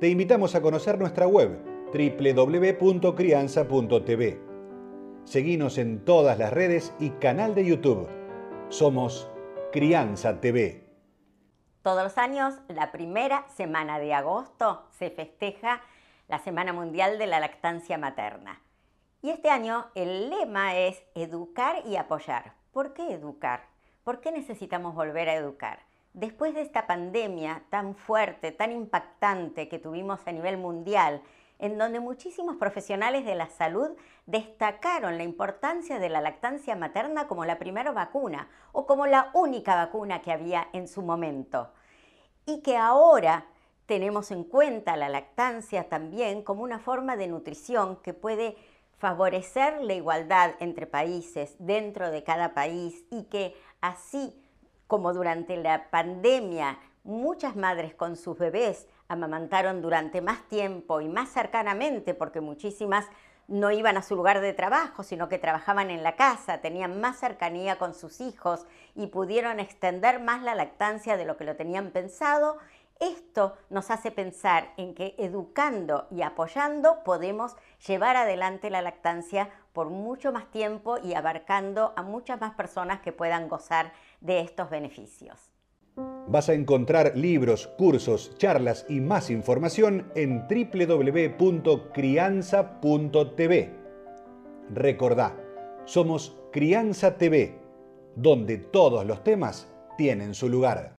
Te invitamos a conocer nuestra web www.crianza.tv. Seguinos en todas las redes y canal de YouTube. Somos Crianza TV. Todos los años, la primera semana de agosto, se festeja la Semana Mundial de la Lactancia Materna. Y este año el lema es educar y apoyar. ¿Por qué educar? ¿Por qué necesitamos volver a educar? Después de esta pandemia tan fuerte, tan impactante que tuvimos a nivel mundial, en donde muchísimos profesionales de la salud destacaron la importancia de la lactancia materna como la primera vacuna o como la única vacuna que había en su momento. Y que ahora tenemos en cuenta la lactancia también como una forma de nutrición que puede favorecer la igualdad entre países dentro de cada país y que así como durante la pandemia muchas madres con sus bebés amamantaron durante más tiempo y más cercanamente porque muchísimas no iban a su lugar de trabajo, sino que trabajaban en la casa, tenían más cercanía con sus hijos y pudieron extender más la lactancia de lo que lo tenían pensado esto nos hace pensar en que educando y apoyando podemos llevar adelante la lactancia por mucho más tiempo y abarcando a muchas más personas que puedan gozar de estos beneficios. Vas a encontrar libros, cursos, charlas y más información en www.crianza.tv. Recordá, somos Crianza TV, donde todos los temas tienen su lugar.